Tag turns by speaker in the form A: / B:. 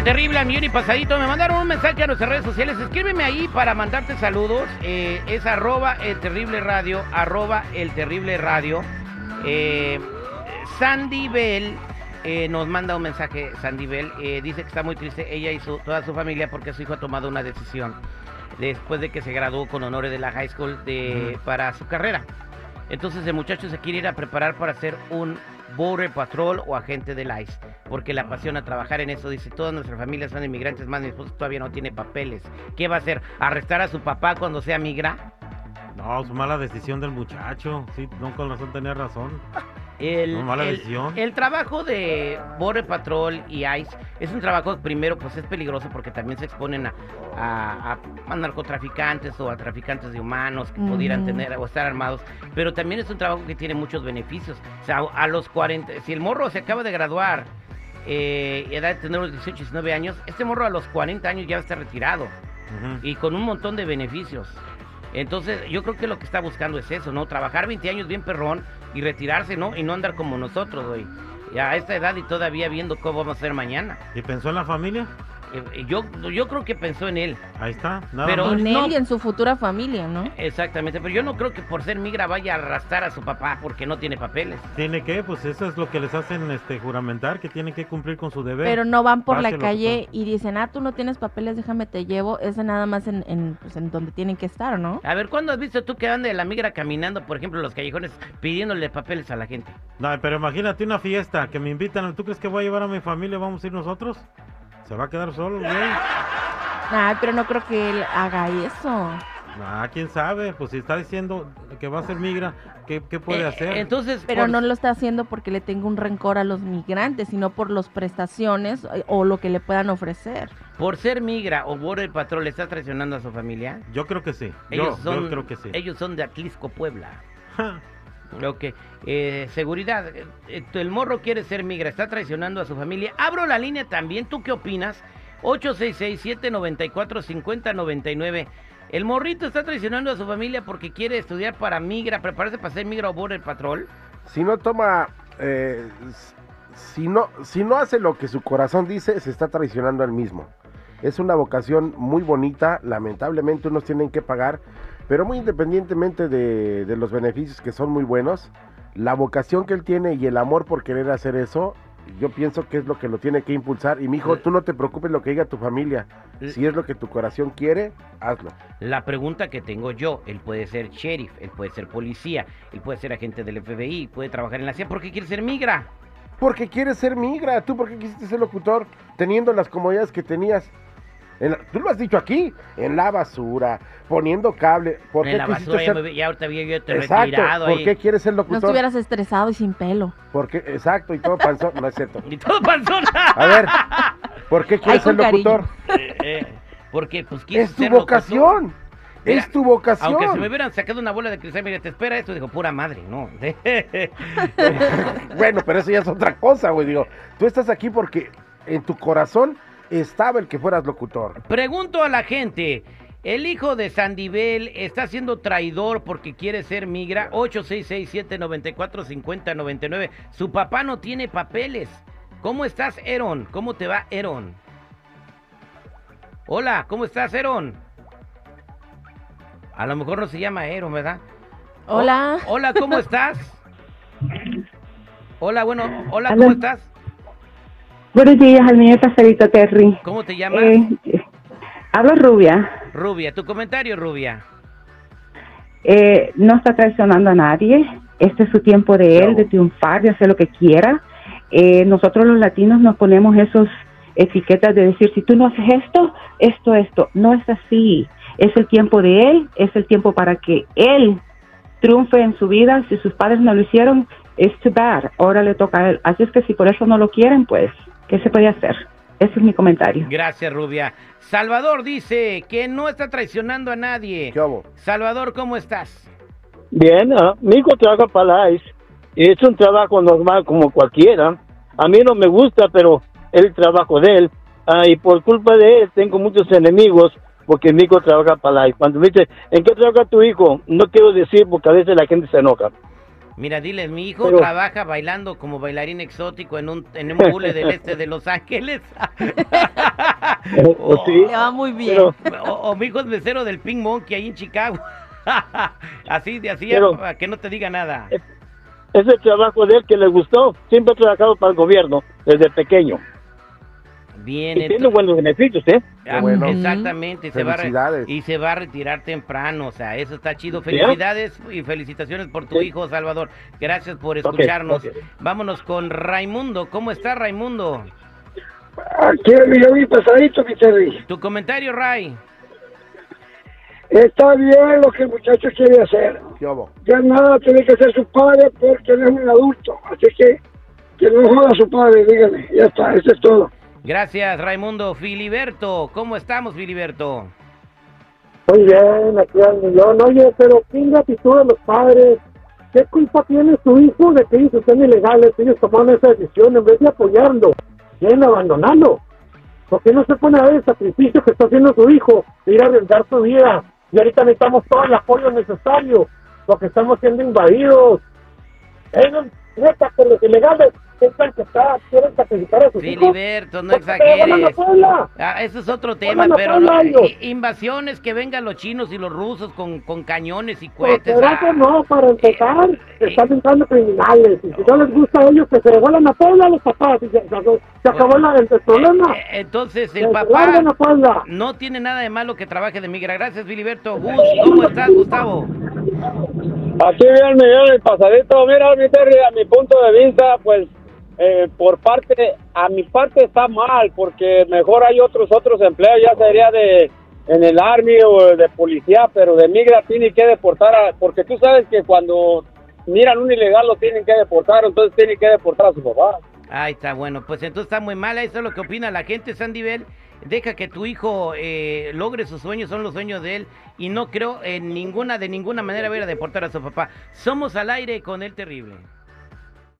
A: el terrible a millón y pasadito. Me mandaron un mensaje a nuestras redes sociales. Escríbeme ahí para mandarte saludos. Eh, es arroba el terrible radio, arroba el terrible radio. Eh, Sandy Bell eh, nos manda un mensaje, Sandy Bell. dice que está muy triste ella y su, toda su familia porque su hijo ha tomado una decisión después de que se graduó con honores de la high school de, para su carrera. Entonces el muchacho se quiere ir a preparar para ser un border patrol o agente del ICE, porque le apasiona trabajar en eso. Dice, todas nuestras familias son inmigrantes, más mi esposo todavía no tiene papeles. ¿Qué va a hacer? ¿Arrestar a su papá cuando sea migra?
B: No, es mala decisión del muchacho. Sí, no con razón tenía razón.
A: El,
B: No, mala
A: el- el trabajo de Border Patrol y ICE es un trabajo, primero, pues es peligroso porque también se exponen a, a- a- narcotraficantes o a traficantes de humanos que pudieran tener o estar armados, pero también es un trabajo que tiene muchos beneficios. O sea, a los 40, si el morro se acaba de graduar, eh, edad de tener los 18, 19 años, este morro a los 40 años ya está retirado
B: Ujú.
A: y con un montón de beneficios. Entonces, yo creo que lo que está buscando es eso, ¿no? Trabajar 20 años bien perrón y retirarse, ¿no? Y no andar como nosotros, güey. Ya a esta edad y todavía viendo cómo vamos a hacer mañana.
B: ¿Y pensó en la familia?
A: Eh, yo, yo creo que pensó en él.
B: Ahí está. Nada
A: Pero-
B: más.
C: En él
A: no.
C: y en su futura familia, ¿no?
A: Exactamente, pero yo no creo que por ser migra vaya a arrastrar a su papá porque no tiene papeles.
B: Tiene que, pues eso es lo que les hacen este juramentar, que tienen que cumplir con su deber.
C: Pero no van por la calle y dicen, ah, tú no tienes papeles, déjame te llevo. Ese nada más en, en, pues, en donde tienen que estar, ¿no?
A: A ver, ¿cuándo has visto tú que anda de la migra caminando, por ejemplo, en los callejones pidiéndole papeles a la gente?
B: No, pero imagínate una fiesta que me invitan. ¿Tú crees que voy a llevar a mi familia? ¿Vamos a ir nosotros? Se va a quedar solo, güey.
C: Ay, pero no creo que él haga eso.
B: Ah, quién sabe. Pues si está diciendo que va a ser migra, ¿qué, qué puede
A: Eh,
B: hacer?
A: Entonces,
C: Pero
A: por-
C: no lo está haciendo porque le tenga un rencor a los migrantes, sino por las prestaciones eh, o lo que le puedan ofrecer.
A: por ser migra o border patrol, ¿le está traicionando a su familia?
B: Yo creo que sí.
A: Ellos
B: yo,
A: son,
B: yo creo que sí.
A: Ellos son de Atlisco, Puebla. Ok, eh, seguridad. eh, el morro quiere ser migra, está traicionando a su familia. Abro la línea también, ¿tú qué opinas? 866-794-5099. El morrito está traicionando a su familia porque quiere estudiar para migra, prepararse para ser migra o border patrol.
D: Si no toma, eh, si no, si no hace lo que su corazón dice, se está traicionando al mismo. Es una vocación muy bonita, lamentablemente unos tienen que pagar, pero muy independientemente de, de los beneficios que son muy buenos, la vocación que él tiene y el amor por querer hacer eso, yo pienso que es lo que lo tiene que impulsar. Y mi hijo, tú no te preocupes lo que diga tu familia. Si es lo que tu corazón quiere, hazlo.
A: La pregunta que tengo yo, él puede ser sheriff, él puede ser policía, él puede ser agente del FBI, puede trabajar en la CIA, ¿por qué quiere ser migra?
D: Porque quieres ser migra. ¿Tú por qué quisiste ser locutor teniendo las comodidades que tenías? En la- tú lo has dicho aquí, en la basura, poniendo cable. ¿Por
A: en
D: qué
A: la basura, ya,
D: ser-
A: me, ya ahorita había yo te
D: Exacto,
A: retirado
D: ¿por
A: ahí.
D: qué quieres ser
C: No
D: locutor?
C: estuvieras estresado y sin pelo.
D: Porque, exacto, y todo panzón, no es cierto.
A: Y todo panzón.
D: A ver, ¿por qué quieres ser locutor?
A: Eh, eh, porque pues quise
D: Es tu
A: ser locutor.
D: vocación.
A: Mira,
D: es tu vocación.
A: Aunque si me hubieran sacado una bola de cristal, mira, te espera esto, digo, pura madre, no.
D: bueno, pero eso ya es otra cosa, güey. Digo, tú estás aquí porque en tu corazón estaba el que fueras locutor.
A: Pregunto a la gente, ¿el hijo de Sandibel está siendo traidor porque quiere ser migra? 866-794-5099. Su papá no tiene papeles. ¿Cómo estás, Eron? ¿Cómo te va, Eron? Hola, ¿cómo estás, Eron? A lo mejor no se llama Eron, ¿verdad?
C: Hola.
A: Oh, hola, ¿cómo estás? Hola, bueno, hola. ¿cómo estás?
E: Buenos días, al mío pasadito Terry.
A: ¿Cómo te llamas?
E: Eh, hablo rubia.
A: Rubia, tu comentario, Rubia.
E: Eh, no está traicionando a nadie. Este es su tiempo de él, de triunfar, de hacer lo que quiera. Eh, nosotros los latinos nos ponemos esos etiquetas de decir, si tú no haces esto, esto, esto. No es así. Es el tiempo de él, es el tiempo para que él triunfe en su vida. Si sus padres no lo hicieron, es too bad. Ahora le toca a él. Así es que si por eso no lo quieren, pues, ¿qué se puede hacer? Ese es mi comentario.
A: Gracias, Rubia. Salvador dice que no está traicionando a nadie. Salvador, ¿cómo estás?
F: Bien, ah, mi hijo trabaja para la ICE y es un trabajo normal como cualquiera. A mí no me gusta, pero es el trabajo de él. Ah, y por culpa de él tengo muchos enemigos porque mi hijo trabaja para la ICE. Cuando me dice, ¿en qué trabaja tu hijo? No quiero decir porque a veces la gente se enoja.
A: Mira, dile, mi hijo
F: Pero-
A: trabaja bailando como bailarín exótico en un, en un bule del este de Los Ángeles.
F: O sí.
C: Le va muy bien.
F: Pero,
A: O, o mi hijo es mesero del Pink Monkey ahí en Chicago. así, de así,
F: Pero-
A: para que no te diga nada.
F: es el trabajo de él que le gustó. Siempre ha trabajado para el gobierno desde pequeño.
A: Bien,
F: Y tiene buenos beneficios, ¿eh?
A: Ah,
D: bueno.
A: Exactamente, y se, va a re-
D: Felicidades.
A: y se va a retirar temprano, o sea, eso está chido. Felicidades y felicitaciones por tu
F: Sí.
A: hijo, Salvador. Gracias por escucharnos. Vámonos con Raimundo. ¿Cómo está Raimundo?
G: Aquí y pasadito, mi Terry.
A: Tu comentario, Ray.
G: Está bien lo que el muchacho quiere hacer. Ya nada tiene que hacer su padre porque él es un adulto. Así que que no joda a su padre, dígale. Ya está, eso es todo.
A: Gracias, Raimundo. Filiberto, ¿cómo estamos, Filiberto?
G: Muy bien, aquí al millón. Oye, pero qué ingratitud de los padres. ¿Qué culpa tiene su hijo de que ellos estén ilegales? Ellos tomaron esa decisión en vez de apoyarlo, quieren abandonarlo. ¿Por qué no se pone a ver el sacrificio que está haciendo su hijo de ir a arriesgar su vida? Y ahorita necesitamos todo el apoyo necesario, porque estamos siendo invadidos. Ellos, neta, que los ilegales piensan que está, quieren sacrificar a sus hijos.
A: Filiberto, no
G: ¿Por qué te llevan a la
A: exageres. Ah, eso es otro tema, pero no, invasiones que vengan los chinos y los rusos con, con cañones y
G: Pues
A: cohetes.
G: será
A: ah.
G: que no, para empezar,
A: eh,
G: están entrando criminales. Y si no les gusta a ellos, que se revuelan a Puebla los papás. Y se, se- se acabó la- el, el problema.
A: Eh, eh, Entonces, el papá no tiene nada de malo que trabaje de migra. Gracias, Filiberto. Gus, ¿cómo estás, Gustavo?
F: Aquí bien, millón el pasadito. Mira, mi Terry, a mi punto de vista, pues, eh, por parte, a mi parte está mal, porque mejor hay otros otros empleos, ya sería de en el army o de policía, pero de migra tiene que deportar, a- porque tú sabes que cuando miran un ilegal lo tienen que deportar, entonces tienen que deportar a su papá.
A: Ahí está, bueno, pues entonces está muy mal. Eso es lo que opina la gente, Sandy Bell. Deja que tu hijo eh, logre sus sueños, son los sueños de él. Y no creo en ninguna, de ninguna manera, ver a deportar a su papá. Somos al aire con el terrible.